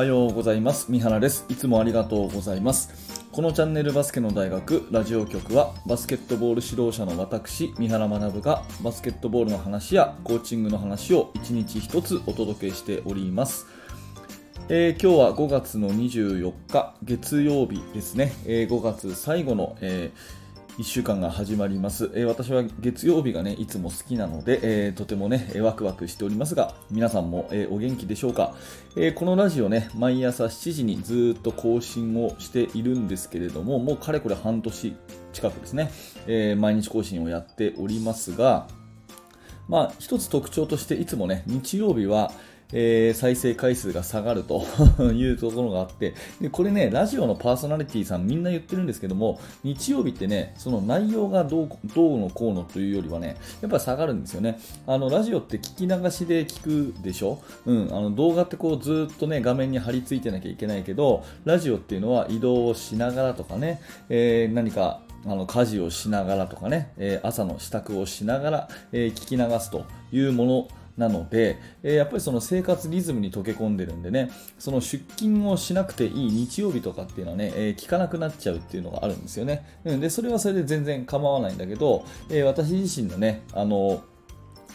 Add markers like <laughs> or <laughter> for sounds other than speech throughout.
はようございます。三原です。いつもありがとうございます。このチャンネルバスケの大学ラジオ局はバスケットボール指導者の私三原学がバスケットボールの話やコーチングの話を一日一つお届けしております。えー、今日は5月の24日月曜日ですね、えー、5月最後の、えー1週間が始まります、えー、私は月曜日がねいつも好きなので、えー、とてもねワクワクしておりますが皆さんも、えー、お元気でしょうか、えこのラジオね毎朝7時にずっと更新をしているんですけれどももうかれこれ半年近くですね、え毎日更新をやっておりますがまあ一つ特徴としていつもね日曜日はえー、再生回数が下がると <laughs> いうところがあってでこれねラジオのパーソナリティさんみんな言ってるんですけども日曜日ってねその内容がどうどうのこうのというよりはねやっぱ下がるんですよね。あのラジオって聞き流しで聞くでしょ、うん、あの動画ってこうずっとね画面に貼り付いてなきゃいけないけどラジオっていうのは移動をしながらとかね、えー、何かあの家事をしながらとかね、えー、朝の支度をしながら、えー、聞き流すというものなので、え、やっぱりその生活リズムに溶け込んでるんでね、その出勤をしなくていい日曜日とかっていうのはね、えー、聞かなくなっちゃうっていうのがあるんですよね。うん、で、それはそれで全然構わないんだけど、え、私自身のね、あの、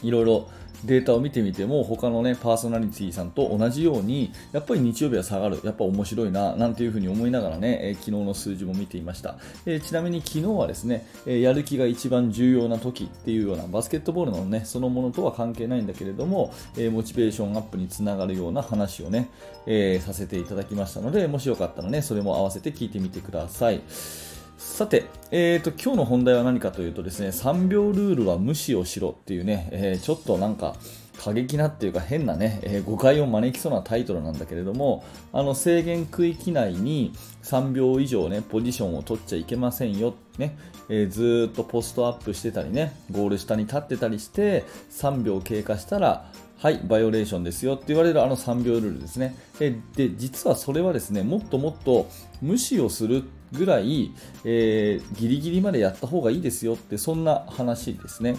いろいろデータを見てみても他のねパーソナリティさんと同じようにやっぱり日曜日は下がるやっぱ面白いななんていうふうに思いながらね、えー、昨日の数字も見ていました、えー、ちなみに昨日はですね、え、やる気が一番重要な時っていうようなバスケットボールのねそのものとは関係ないんだけれども、えモチベーションアップにつながるような話をね、えさせていただきましたのでもしよかったらねそれも合わせて聞いてみてください。さて、えーと、今日の本題は何かというとですね3秒ルールは無視をしろっていうね、えー、ちょっとなんか過激なっていうか変なね、えー、誤解を招きそうなタイトルなんだけれどもあの制限区域内に3秒以上ねポジションを取っちゃいけませんよ、ねえー、ずっとポストアップしてたりねゴール下に立ってたりして3秒経過したらはい、バイオレーションですよって言われるあの3秒ルールですね。で、実はそれはですね、もっともっと無視をするぐらい、えー、ギリギリまでやった方がいいですよって、そんな話ですね。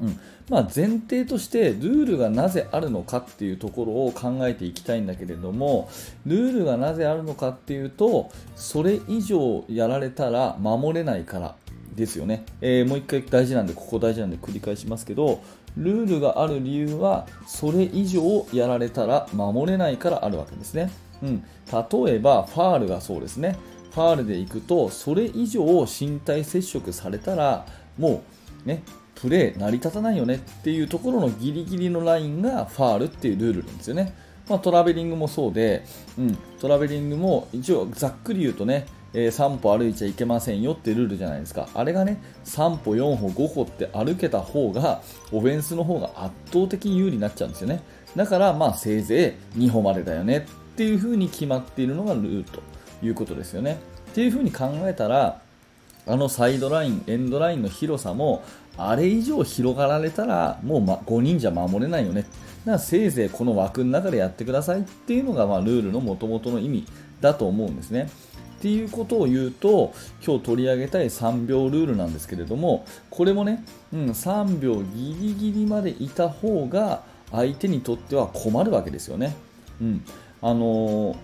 うん。まあ、前提としてルールがなぜあるのかっていうところを考えていきたいんだけれどもルールがなぜあるのかっていうとそれ以上やられたら守れないからですよね、えー、もう一回大事なんでここ大事なんで繰り返しますけどルールがある理由はそれ以上やられたら守れないからあるわけですね、うん、例えばファールがそうですね。ファールでいくとそれ以上身体接触されたらもうねプレー成り立たないよねっていうところのギリギリのラインがファールっていうルールなんですよね。まあ、トラベリングもそうで、うん、トラベリングも一応ざっくり言うとね、えー、3歩歩いちゃいけませんよってルールじゃないですか。あれがね、3歩、4歩、5歩って歩けた方が、オフェンスの方が圧倒的に有利になっちゃうんですよね。だから、まあ、せいぜい2歩までだよねっていう風に決まっているのがルールということですよね。っていう風に考えたら、あのサイドライン、エンドラインの広さも、あれ以上広がられたら、もう、ま、5人じゃ守れないよね。だからせいぜいこの枠の中でやってくださいっていうのが、まあ、ルールの元々の意味だと思うんですね。っていうことを言うと今日取り上げたい3秒ルールなんですけれどもこれもね、うん、3秒ギリギリまでいた方が相手にとっては困るわけですよね。うんあのー、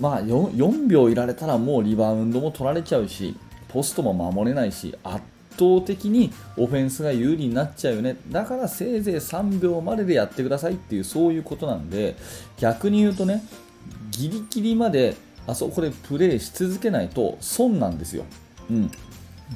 まあ4、4秒いられたらもうリバウンドも取られちゃうしポストも守れないし圧倒的にオフェンスが有利になっちゃうよねだからせいぜい3秒まででやってくださいっていうそういうことなんで逆に言うとねギリギリまであそこでプレーし続けないと損なんですよ。うん。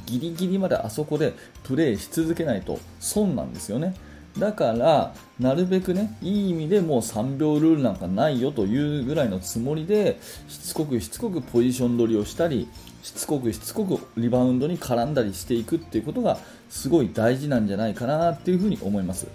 ギリギリまであそこでプレーし続けないと損なんですよね。だから、なるべくね、いい意味でもう3秒ルールなんかないよというぐらいのつもりで、しつこくしつこくポジション取りをしたり、しつこくしつこくリバウンドに絡んだりしていくっていうことがすごい大事なんじゃないかなっていうふうに思います。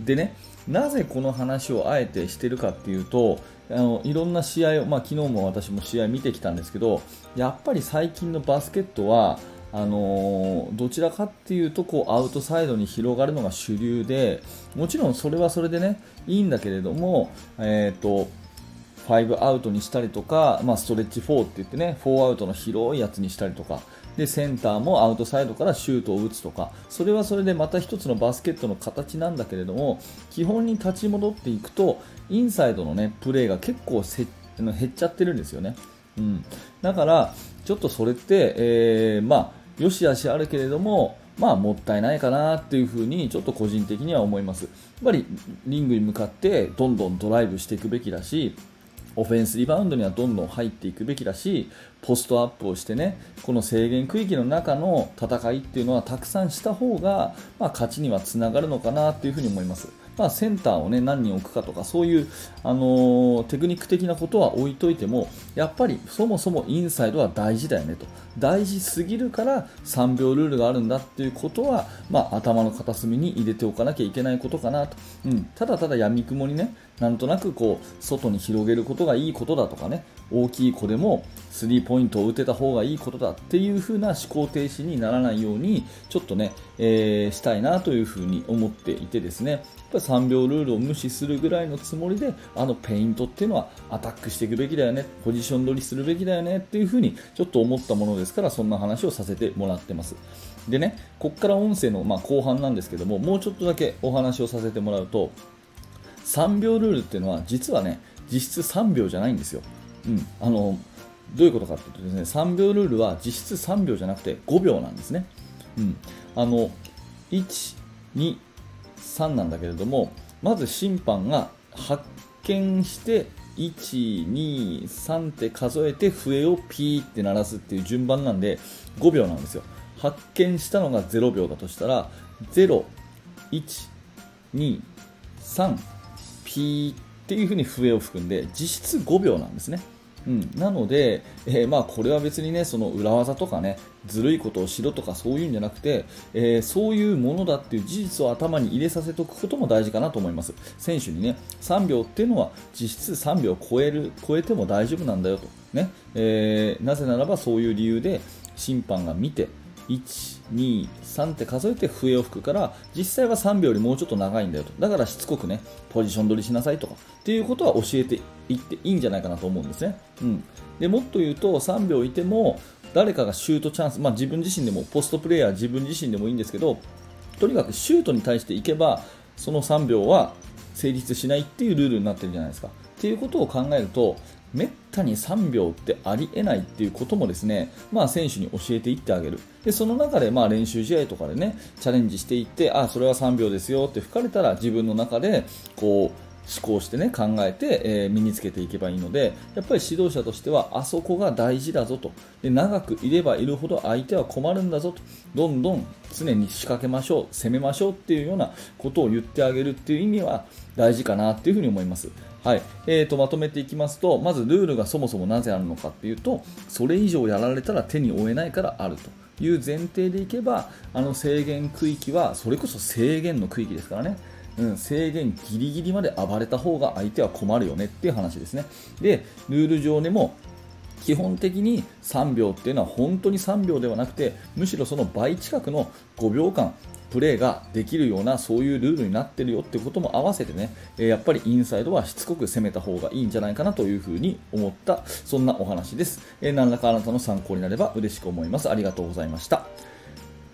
でね、なぜこの話をあえてしてるかっていうと、あのいろんな試合を、まあ、昨日も私も試合見てきたんですけどやっぱり最近のバスケットはあの、どちらかっていうとこうアウトサイドに広がるのが主流でもちろんそれはそれでねいいんだけれども、えーと、5アウトにしたりとか、まあ、ストレッチ4って言ってね4アウトの広いやつにしたりとかでセンターもアウトサイドからシュートを打つとかそれはそれでまた1つのバスケットの形なんだけれども基本に立ち戻っていくとインサイドの、ね、プレーが結構減っちゃってるんですよね。うん、だからちょっとそれって、えー、まあ、よしあしあるけれども、まあ、もったいないかなっていうふうにちょっと個人的には思います。やっぱりリングに向かってどんどんドライブしていくべきだし、オフェンスリバウンドにはどんどん入っていくべきだし、ポストアップをしてね、この制限区域の中の戦いっていうのはたくさんした方が、まあ、勝ちにはつながるのかなっていうふうに思います。まあ、センターを、ね、何人置くかとかそういう、あのー、テクニック的なことは置いといてもやっぱりそもそもインサイドは大事だよねと。大事すぎるから3秒ルールがあるんだっていうことは、まあ、頭の片隅に入れておかなきゃいけないことかなと、うん、ただただやみくもにねなんとなくこう外に広げることがいいことだとかね。大きい子でもスリーポイントを打てた方がいいことだっていう風な思考停止にならないようにちょっとね、えー、したいなという風に思っていてですね。やっぱり3秒ルールを無視するぐらいのつもりであのペイントっていうのはアタックしていくべきだよね。ポジション取りするべきだよねっていう風にちょっと思ったものですからそんな話をさせてもらってます。でねここから音声のまあ後半なんですけどももうちょっとだけお話をさせてもらうと3秒ルールっていうのは実はね実質3秒じゃないんですよ。うん、あのどういうことかというとですね3秒ルールは実質3秒じゃなくて5秒なんですね。うん、あの1、2、3なんだけれどもまず審判が発見して1、2、3って数えて笛をピーって鳴らすっていう順番なんで5秒なんですよ。発見したのが0秒だとしたら0、1、2、3、ピーっていう風に笛を吹くんで実質5秒なんですね。うん、なので、えー、まあこれは別にねその裏技とかねずるいことをしろとかそういうんじゃなくて、えー、そういうものだっていう事実を頭に入れさせておくことも大事かなと思います。選手にね3秒っていうのは実質3秒超える超えても大丈夫なんだよと。ね、えー、なぜならばそういう理由で審判が見て1、2、3って数えて笛を吹くから実際は3秒よりもうちょっと長いんだよと。だからしつこくねポジション取りしなさいとかっていうことは教えていっていいんじゃないかなと思うんですね、うん、でもっと言うと3秒いても誰かがシュートチャンス、まあ、自分自身でもポストプレーヤー自分自身でもいいんですけどとにかくシュートに対していけばその3秒は成立しないっていうルールになってるじゃないですか。っていうことを考えるとめったに3秒ってありえないっていうこともですね、まあ、選手に教えていってあげる。でその中でまあ練習試合とかでねチャレンジしていってあそれは3秒ですよって吹かれたら自分の中でこう思考してね考えて、えー、身につけていけばいいのでやっぱり指導者としてはあそこが大事だぞと。で長くいればいるほど相手は困るんだぞと。どんどん常に仕掛けましょう攻めましょうっていうようなことを言ってあげるっていう意味は大事かなっていうふに思います。はいえーと、まとめていきますとまずルールがそもそもなぜあるのかというとそれ以上やられたら手に負えないからあるという前提でいけばあの制限区域はそれこそ制限の区域ですからねうん、制限ギリギリまで暴れた方が相手は困るよねっていう話ですね。で、ルール上でも基本的に3秒っていうのは本当に3秒ではなくてむしろその倍近くの5秒間プレーができるようなそういうルールになってるよってことも合わせてね、えやっぱりインサイドはしつこく攻めた方がいいんじゃないかなというふうに思ったそんなお話です、え何らかあなたの参考になれば嬉しく思います。ありがとうございました。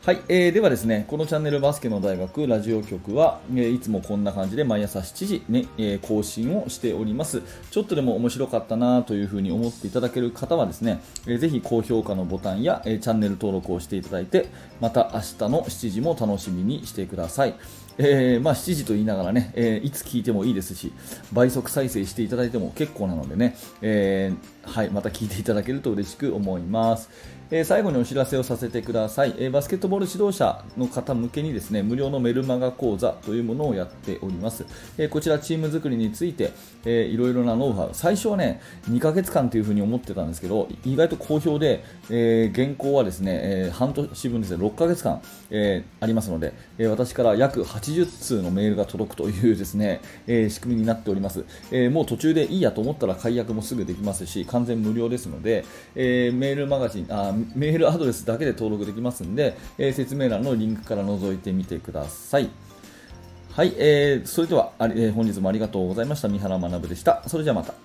はい、えー、ではですね、このチャンネルバスケの大学ラジオ局は、えー、いつもこんな感じで毎朝7時ね、えー、更新をしております。ちょっとでも面白かったなというふうに思っていただける方はですね、えー、ぜひ高評価のボタンや、えー、チャンネル登録をしていただいて、また明日の7時も楽しみにしてください。えー、まあ、7時と言いながらね、えー、いつ聞いてもいいですし、倍速再生していただいても結構なのでね、えー、はい、また聞いていただけると嬉しく思います。え、最後にお知らせをさせてください、え、バスケットボール指導者の方向けにですね無料のメルマガ講座というものをやっております、え、こちらチーム作りについて、えー、いろいろなノウハウ。最初はね2ヶ月間というふに思ってたんですけど意外と好評で、えー、原稿はですね、え、半年分ですね6ヶ月間、えー、ありますので、え、私から約80通のメールが届くというですね、え、仕組みになっております、え、もう途中でいいやと思ったら解約もすぐできますし完全無料ですので、え、メールマガジンあメールアドレスだけで登録できますんで、えー、説明欄のリンクから覗いてみてください。はい、えー、それでは、えー、本日もありがとうございました。三原学でした。それじゃあまた。